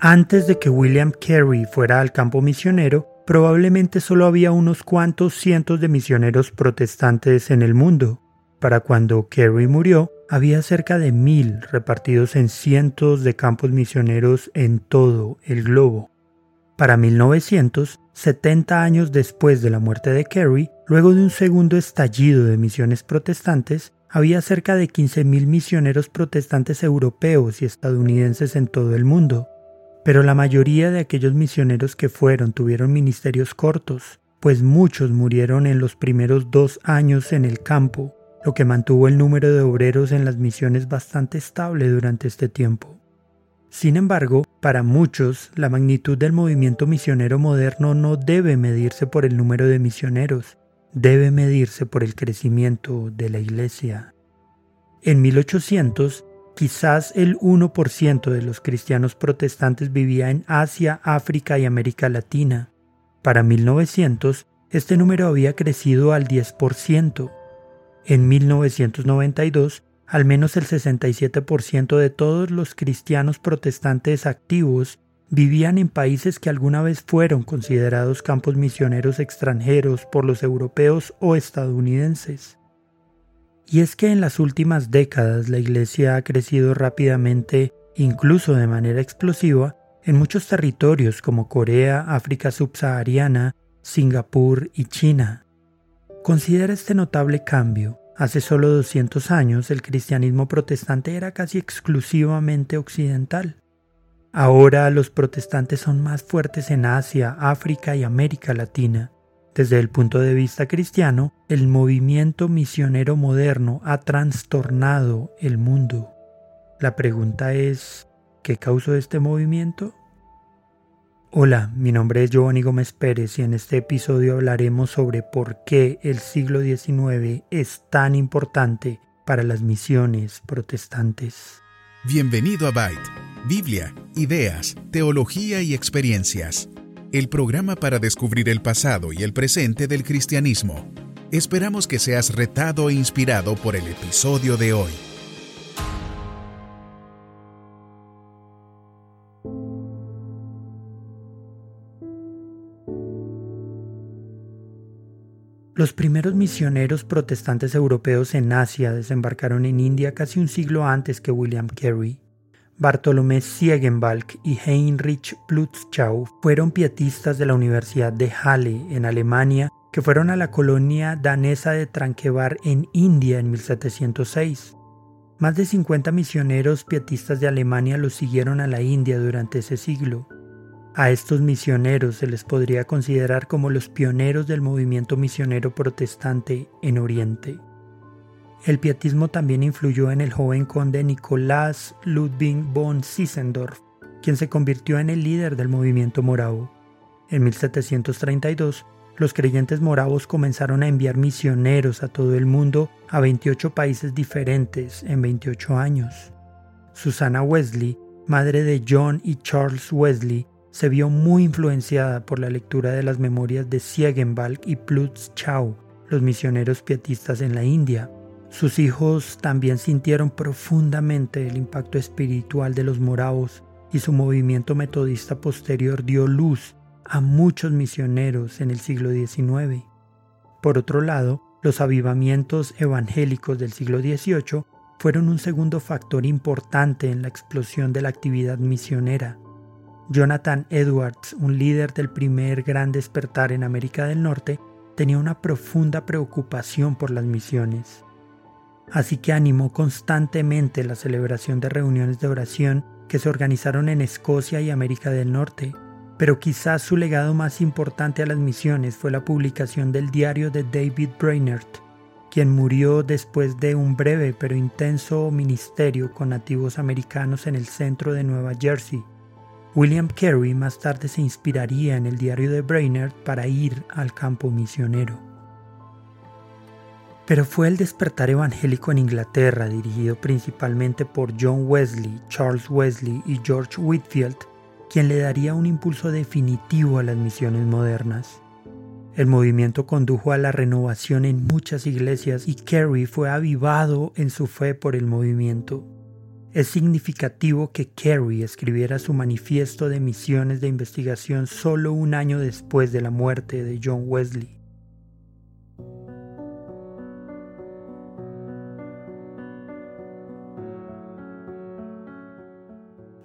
Antes de que William Carey fuera al campo misionero, probablemente solo había unos cuantos cientos de misioneros protestantes en el mundo. Para cuando Carey murió, había cerca de mil repartidos en cientos de campos misioneros en todo el globo. Para 1900, 70 años después de la muerte de Carey, luego de un segundo estallido de misiones protestantes, había cerca de 15.000 misioneros protestantes europeos y estadounidenses en todo el mundo. Pero la mayoría de aquellos misioneros que fueron tuvieron ministerios cortos, pues muchos murieron en los primeros dos años en el campo, lo que mantuvo el número de obreros en las misiones bastante estable durante este tiempo. Sin embargo, para muchos, la magnitud del movimiento misionero moderno no debe medirse por el número de misioneros, debe medirse por el crecimiento de la Iglesia. En 1800, quizás el 1% de los cristianos protestantes vivía en Asia, África y América Latina. Para 1900, este número había crecido al 10%. En 1992, al menos el 67% de todos los cristianos protestantes activos vivían en países que alguna vez fueron considerados campos misioneros extranjeros por los europeos o estadounidenses. Y es que en las últimas décadas la Iglesia ha crecido rápidamente, incluso de manera explosiva, en muchos territorios como Corea, África subsahariana, Singapur y China. Considera este notable cambio. Hace solo 200 años el cristianismo protestante era casi exclusivamente occidental. Ahora los protestantes son más fuertes en Asia, África y América Latina. Desde el punto de vista cristiano, el movimiento misionero moderno ha trastornado el mundo. La pregunta es, ¿qué causó este movimiento? Hola, mi nombre es Giovanni Gómez Pérez y en este episodio hablaremos sobre por qué el siglo XIX es tan importante para las misiones protestantes. Bienvenido a Byte, Biblia, ideas, teología y experiencias, el programa para descubrir el pasado y el presente del cristianismo. Esperamos que seas retado e inspirado por el episodio de hoy. Los primeros misioneros protestantes europeos en Asia desembarcaron en India casi un siglo antes que William Carey. Bartolomé Siegenbalg y Heinrich Plutschau fueron pietistas de la Universidad de Halle en Alemania que fueron a la colonia danesa de Tranquebar en India en 1706. Más de 50 misioneros pietistas de Alemania los siguieron a la India durante ese siglo. A estos misioneros se les podría considerar como los pioneros del movimiento misionero protestante en Oriente. El pietismo también influyó en el joven conde Nicolás Ludwig von Sissendorf, quien se convirtió en el líder del movimiento moravo. En 1732, los creyentes moravos comenzaron a enviar misioneros a todo el mundo a 28 países diferentes en 28 años. Susana Wesley, madre de John y Charles Wesley, se vio muy influenciada por la lectura de las memorias de Siegenbalg y Plutz Chau, los misioneros pietistas en la India. Sus hijos también sintieron profundamente el impacto espiritual de los moravos y su movimiento metodista posterior dio luz a muchos misioneros en el siglo XIX. Por otro lado, los avivamientos evangélicos del siglo XVIII fueron un segundo factor importante en la explosión de la actividad misionera. Jonathan Edwards, un líder del primer gran despertar en América del Norte, tenía una profunda preocupación por las misiones. Así que animó constantemente la celebración de reuniones de oración que se organizaron en Escocia y América del Norte. Pero quizás su legado más importante a las misiones fue la publicación del diario de David Brainerd, quien murió después de un breve pero intenso ministerio con nativos americanos en el centro de Nueva Jersey William Carey más tarde se inspiraría en el diario de Brainerd para ir al campo misionero. Pero fue el despertar evangélico en Inglaterra, dirigido principalmente por John Wesley, Charles Wesley y George Whitfield, quien le daría un impulso definitivo a las misiones modernas. El movimiento condujo a la renovación en muchas iglesias y Carey fue avivado en su fe por el movimiento. es significativo que Carey escribiera su manifiesto de misiones de investigación solo un año después de la muerte de John Wesley.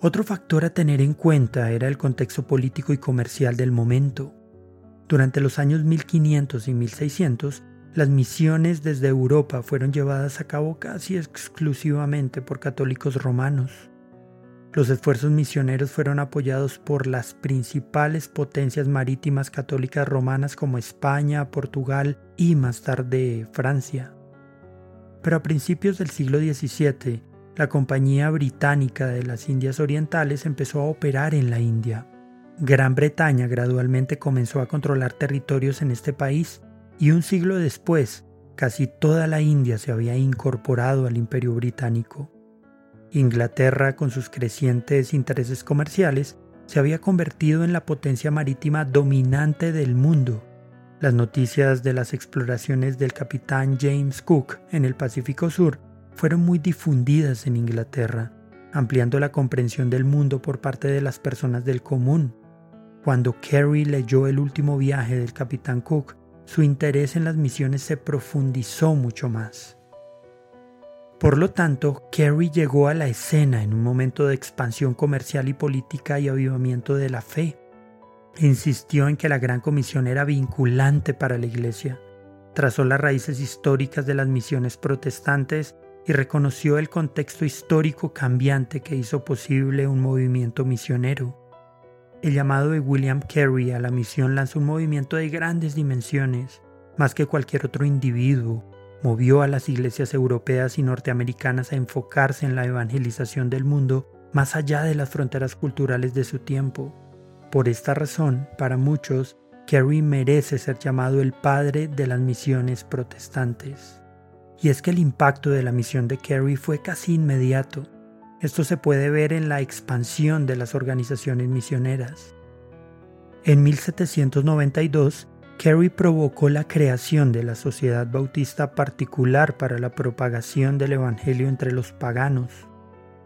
Otro factor a tener en cuenta era el contexto político y comercial del momento. Durante los años 1500 y 1600, las misiones desde Europa fueron llevadas a cabo casi exclusivamente por católicos romanos. Los esfuerzos misioneros fueron apoyados por las principales potencias marítimas católicas romanas como España, Portugal y más tarde Francia. Pero a principios del siglo XVII, la Compañía Británica de las Indias Orientales empezó a operar en la India. Gran Bretaña gradualmente comenzó a controlar territorios en este país y un siglo después casi toda la India se había incorporado al imperio británico. Inglaterra, con sus crecientes intereses comerciales, se había convertido en la potencia marítima dominante del mundo. Las noticias de las exploraciones del capitán James Cook en el Pacífico Sur fueron muy difundidas en Inglaterra, ampliando la comprensión del mundo por parte de las personas del común. Cuando Carey leyó el último viaje del capitán Cook, su interés en las misiones se profundizó mucho más. Por lo tanto, Carey llegó a la escena en un momento de expansión comercial y política y avivamiento de la fe. Insistió en que la Gran Comisión era vinculante para la Iglesia. Trazó las raíces históricas de las misiones protestantes y reconoció el contexto histórico cambiante que hizo posible un movimiento misionero. El llamado de William Carey a la misión lanzó un movimiento de grandes dimensiones, más que cualquier otro individuo, movió a las iglesias europeas y norteamericanas a enfocarse en la evangelización del mundo más allá de las fronteras culturales de su tiempo. Por esta razón, para muchos, Carey merece ser llamado el padre de las misiones protestantes. Y es que el impacto de la misión de Carey fue casi inmediato. Esto se puede ver en la expansión de las organizaciones misioneras. En 1792, Carey provocó la creación de la Sociedad Bautista Particular para la propagación del Evangelio entre los paganos.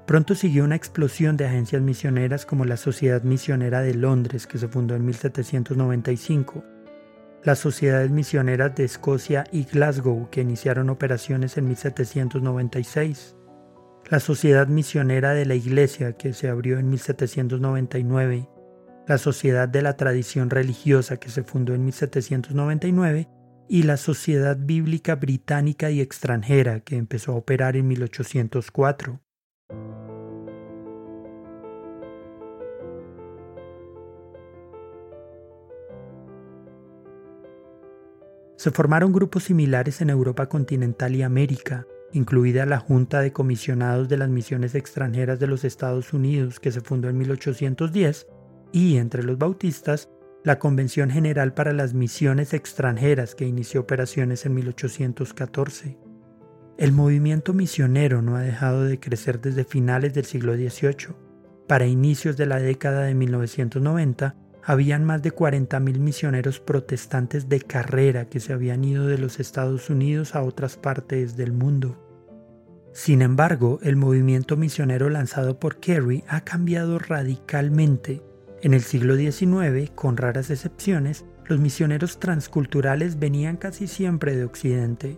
Pronto siguió una explosión de agencias misioneras como la Sociedad Misionera de Londres, que se fundó en 1795, las Sociedades Misioneras de Escocia y Glasgow, que iniciaron operaciones en 1796, la Sociedad Misionera de la Iglesia, que se abrió en 1799, la Sociedad de la Tradición Religiosa, que se fundó en 1799, y la Sociedad Bíblica Británica y Extranjera, que empezó a operar en 1804. Se formaron grupos similares en Europa continental y América, incluida la Junta de Comisionados de las Misiones Extranjeras de los Estados Unidos, que se fundó en 1810, y entre los bautistas, la Convención General para las Misiones Extranjeras, que inició operaciones en 1814. El movimiento misionero no ha dejado de crecer desde finales del siglo XVIII. Para inicios de la década de 1990, habían más de 40.000 misioneros protestantes de carrera que se habían ido de los Estados Unidos a otras partes del mundo. Sin embargo, el movimiento misionero lanzado por Carey ha cambiado radicalmente. En el siglo XIX, con raras excepciones, los misioneros transculturales venían casi siempre de Occidente.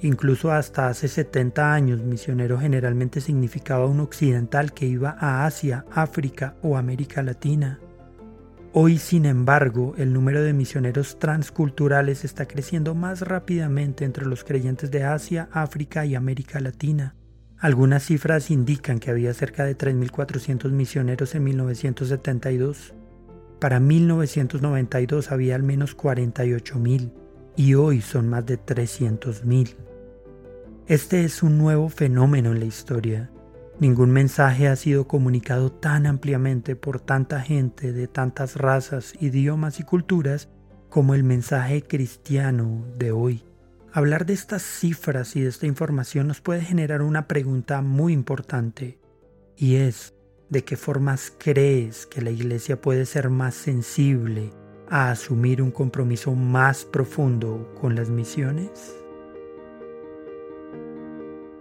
Incluso hasta hace 70 años, misionero generalmente significaba un occidental que iba a Asia, África o América Latina. Hoy, sin embargo, el número de misioneros transculturales está creciendo más rápidamente entre los creyentes de Asia, África y América Latina. Algunas cifras indican que había cerca de 3.400 misioneros en 1972. Para 1992 había al menos 48.000 y hoy son más de 300.000. Este es un nuevo fenómeno en la historia Ningún mensaje ha sido comunicado tan ampliamente por tanta gente de tantas razas, idiomas y culturas como el mensaje cristiano de hoy. Hablar de estas cifras y de esta información nos puede generar una pregunta muy importante y es, ¿de qué formas crees que la Iglesia puede ser más sensible a asumir un compromiso más profundo con las misiones?